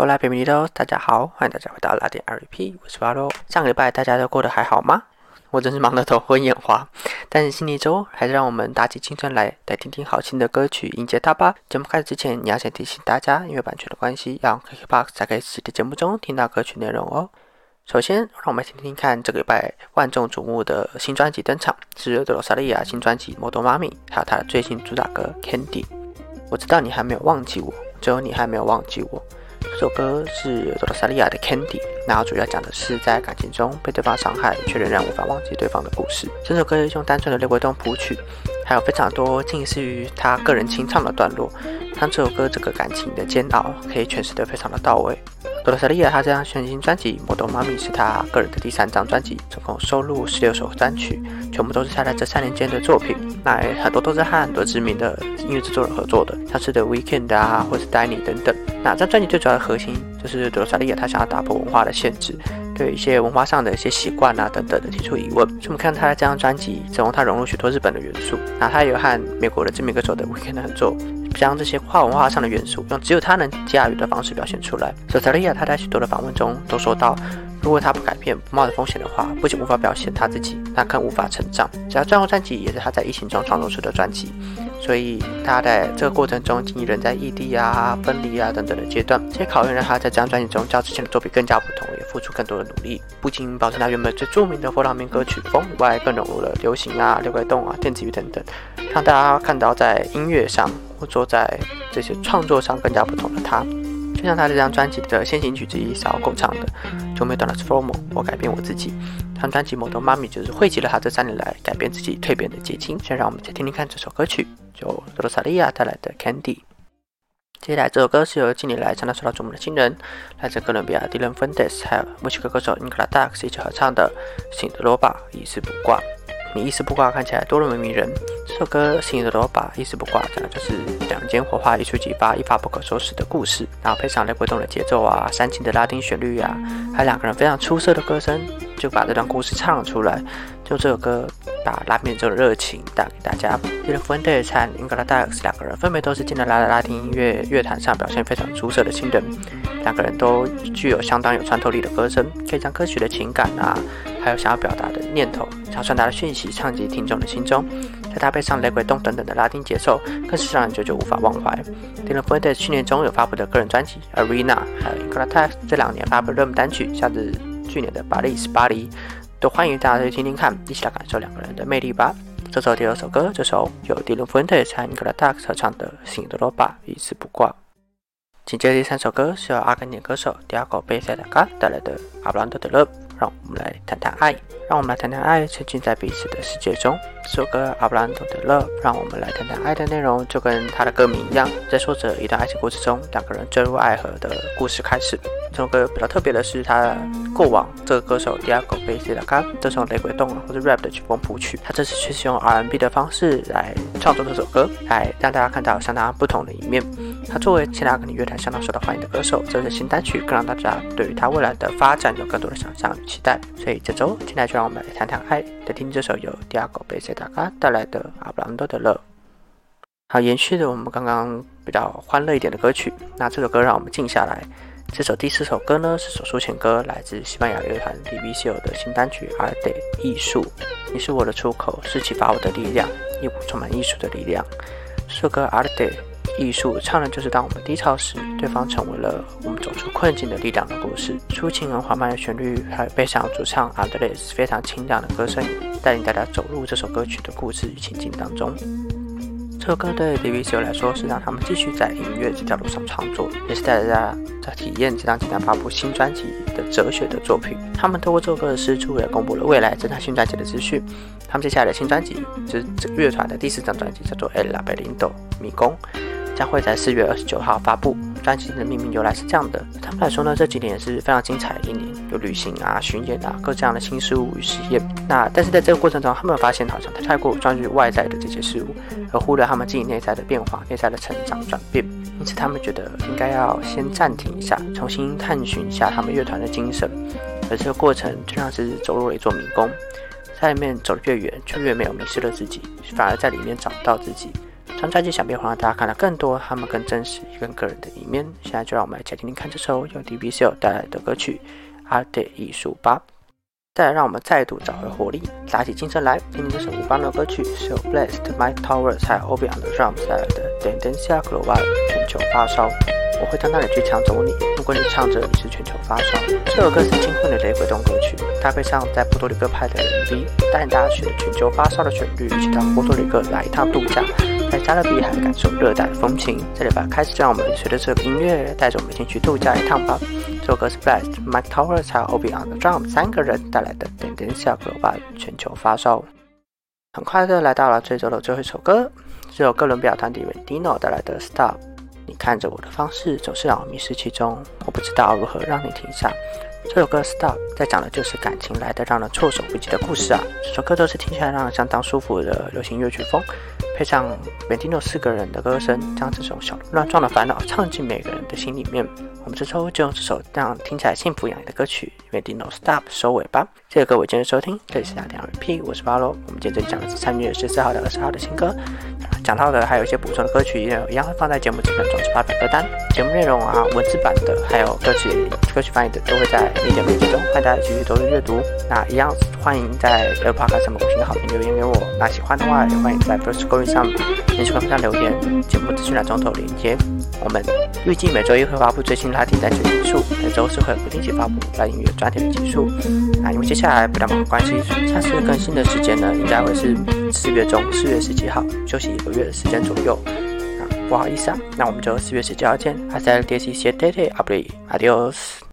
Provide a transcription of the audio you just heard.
后来 l a b i n i d o 大家好，欢迎大家回到拉丁 RP，我是巴罗。上个礼拜大家都过得还好吗？我真是忙得头昏眼花。但是新的一周，还是让我们打起精神来，来听听好听的歌曲，迎接它吧。节目开始之前，你要先提醒大家，因为版权的关系，要 KKBOX 才可以实的节目中听到歌曲内容哦。首先，让我们听听看这个礼拜万众瞩目的新专辑登场，是德罗萨利亚新专辑《摩托妈咪》，还有她的最新主打歌《Candy》。我知道你还没有忘记我，只有你还没有忘记我。这首歌是多罗萨利亚的《Candy》，然后主要讲的是在感情中被对方伤害，却仍然无法忘记对方的故事。整首歌用单纯的六轨动谱曲，还有非常多近似于他个人清唱的段落，让这首歌这个感情的煎熬可以诠释得非常的到位。多罗萨利亚她这张全新专辑《摩多妈咪》是她个人的第三张专辑，总共收录十六首单曲，全部都是她在这三年间的作品。那很多都是和很多知名的音乐制作人合作的，像是 The Weekend 啊，或是 Danny 等等。那这张专辑最主要的核心就是多罗萨利亚她想要打破文化的限制，对一些文化上的一些习惯啊等等的提出疑问。所以我们看他的这张专辑，整容他融入许多日本的元素，那他有和美国的知名歌手的 Weeknd 合作。将这些跨文化上的元素，用只有他能驾驭的方式表现出来。索萨利亚他在许多的访问中都说到，如果他不改变、不冒着风险的话，不仅无法表现他自己，那更无法成长。只要最后专辑也是他在疫情中创作出的专辑，所以他在这个过程中经历人在异地啊、分离啊等等的阶段，这些考验让他在这张专辑中较之前的作品更加不同，也付出更多的努力。不仅保存他原本最著名的佛朗明哥曲风以外，更融入了流行啊、六轨动啊、电子乐等等，让大家看到在音乐上。或说在这些创作上更加不同的他，就像他这张专辑的先行曲之一是要够唱的，就没断了 formal，我改变我自己。他专辑《摩托妈咪》就是汇集了他这三年来改变自己蜕变的结晶。先让我们再听听看这首歌曲，就罗萨利亚带来的 Candy。接下来这首歌是由近年来常常受到瞩目的新人，来自哥伦比亚迪伦·芬德斯还有墨西哥歌手 Nicola Dax 一起合唱的《醒的罗巴》，一丝不挂。你一丝不挂看起来多么迷人。这首歌《幸运的罗巴》一丝不挂，讲的就是两间火花一触即发、一发不可收拾的故事。然后配上雷鬼动的节奏啊、煽情的拉丁旋律啊，还有两个人非常出色的歌声，就把这段故事唱了出来。就这首歌把拉面这种热情带给大家。伊伦·芬德和英格拉戴斯两个人分别都是近年来。的拉丁音乐乐坛上表现非常出色的新人。两个人都具有相当有穿透力的歌声，可以将歌曲的情感啊。还有想要表达的念头，想传达的讯息，唱进听众的心中，再搭配上雷鬼动等等的拉丁节奏，更是让人久久无法忘怀。迪伦·福德去年中有发布的个人专辑《Arena》，还有《Incredible》这两年发布的热门单曲，像是去年的《巴黎是巴黎》，都欢迎大家去听听看，一起来感受两个人的魅力吧。这首第二首歌，这首由迪伦·福德和 Incredible 合唱的《醒的罗巴》，一丝不挂。紧接着第三首歌是由阿根廷歌手 Diego b e s e d a 带来的《阿布兰德的 Love》。让我们来谈谈爱，让我们来谈谈爱，沉浸在彼此的世界中。这首歌《阿布兰多的 Love》，让我们来谈谈爱的内容，就跟它的歌名一样，在说着一段爱情故事中两个人坠入爱河的故事开始。这首歌比较特别的是，它过往这个歌手 Diego b e s e d a 这首雷鬼动或者 rap 的曲风谱曲，他这次却是用 R&B 的方式来创作这首歌，来让大家看到相当不同的一面。他作为前阿根廷乐坛相当受到欢迎的歌手，这次新单曲更让大家对于他未来的发展有更多的想象与。期待，所以这周现在就让我们来谈谈爱，来听这首由 Diego b e s e d a 带来的《阿布兰多的乐》。好，延续的我们刚刚比较欢乐一点的歌曲，那这首歌让我们静下来。这首第四首歌呢是首抒情歌，来自西班牙乐团 DVCO 的新单曲《Arte 艺术》，你是我的出口，是启发我的力量，一股充满艺术的力量。这首歌《Arte》。艺术唱的就是当我们低潮时，对方成为了我们走出困境的力量的故事。抒情而缓慢的旋律，还有悲伤主唱 Andres 非常清亮的歌声，带领大家走入这首歌曲的故事与情境当中。这首歌对 d v c 来说是让他们继续在音乐这条路上创作，也是带大家在体验这张即将发布新专辑的哲学的作品。他们透过这首歌的释出，也公布了未来这张新专辑的资讯。他们接下来的新专辑就是这乐团的第四张专辑，叫做《El l a b e r i n d o》迷宫。将会在四月二十九号发布。专辑的命名由来是这样的：他们来说呢，这几年也是非常精彩的一年，有旅行啊、巡演啊，各这样的新事物与实验。那但是在这个过程中，他们发现好像太过专注于外在的这些事物，而忽略他们自己内在的变化、内在的成长转变。因此，他们觉得应该要先暂停一下，重新探寻一下他们乐团的精神。而这个过程就像是走入了一座迷宫，在里面走得越远，就越没有迷失了自己，反而在里面找到自己。这张专辑想必会让大家看到更多他们更真实、更个人的一面。现在就让我们来一起听听看这首由 DBC 带来的歌曲《Art 艺术吧》。再来，让我们再度找回活力，打起精神来，听听这首无邦的歌曲，是由 Blessed My Towers 还有 Obi on the Drums 带来的《Tendencia Global》全球发烧。我会到那里去抢走你。如果你唱着你是全球发烧，这首歌是金混的雷鬼动歌曲，搭配上在波多黎各拍的 MV，带大家学着全球发烧的旋律，一起到波多黎各来一趟度假，在加勒比海感受热带的风情。这里吧，开始，让我们随着这个音乐，带着我们一起去度假一趟吧。这首歌是 Blast Mike Towers 还有 Obi on the Drum 三个人带来的《点点小歌吧全球发烧》。很快的来到了这周的最后一首歌，是由哥伦比亚团体 Dino 带来的《Stop》。你看着我的方式总是让我迷失其中，我不知道如何让你停下。这首歌《Stop》在讲的就是感情来的让人措手不及的故事啊！这首歌都是听起来让人相当舒服的流行乐曲风，配上 v e n t i n o 四个人的歌声，将这种小乱撞的烦恼唱进每个人的心里面。我们这周就用这首让听起来幸福洋溢的歌曲《v e n t i n o Stop》收尾吧。谢谢各位今天收听，这里是雅典 RP，我是巴罗。我们今天这讲的是三月十四号到二十号的新歌。讲到的还有一些补充的歌曲，也一样会放在节目这边总是发表歌单。节目内容啊，文字版的还有歌曲歌曲翻译的都会在每节目中，欢迎大家继续多多阅读。那一样欢迎在 Apple Podcast 上面五星好评留言给我。那喜欢的话，也欢迎在 First Going 上连续观看留言。节目资讯栏中都有连接。我们预计每周一会发布最新拉丁单曲集数，每周四会不定期发布拉丁音乐专题的集数。啊，因为接下来不太忙关系，下次更新的时间呢，应该会是四月中，四月十七号，休息一个月的时间左右。啊，不好意思啊，那我们就四月十七号见。Hasta el día siete de a b r i Adiós.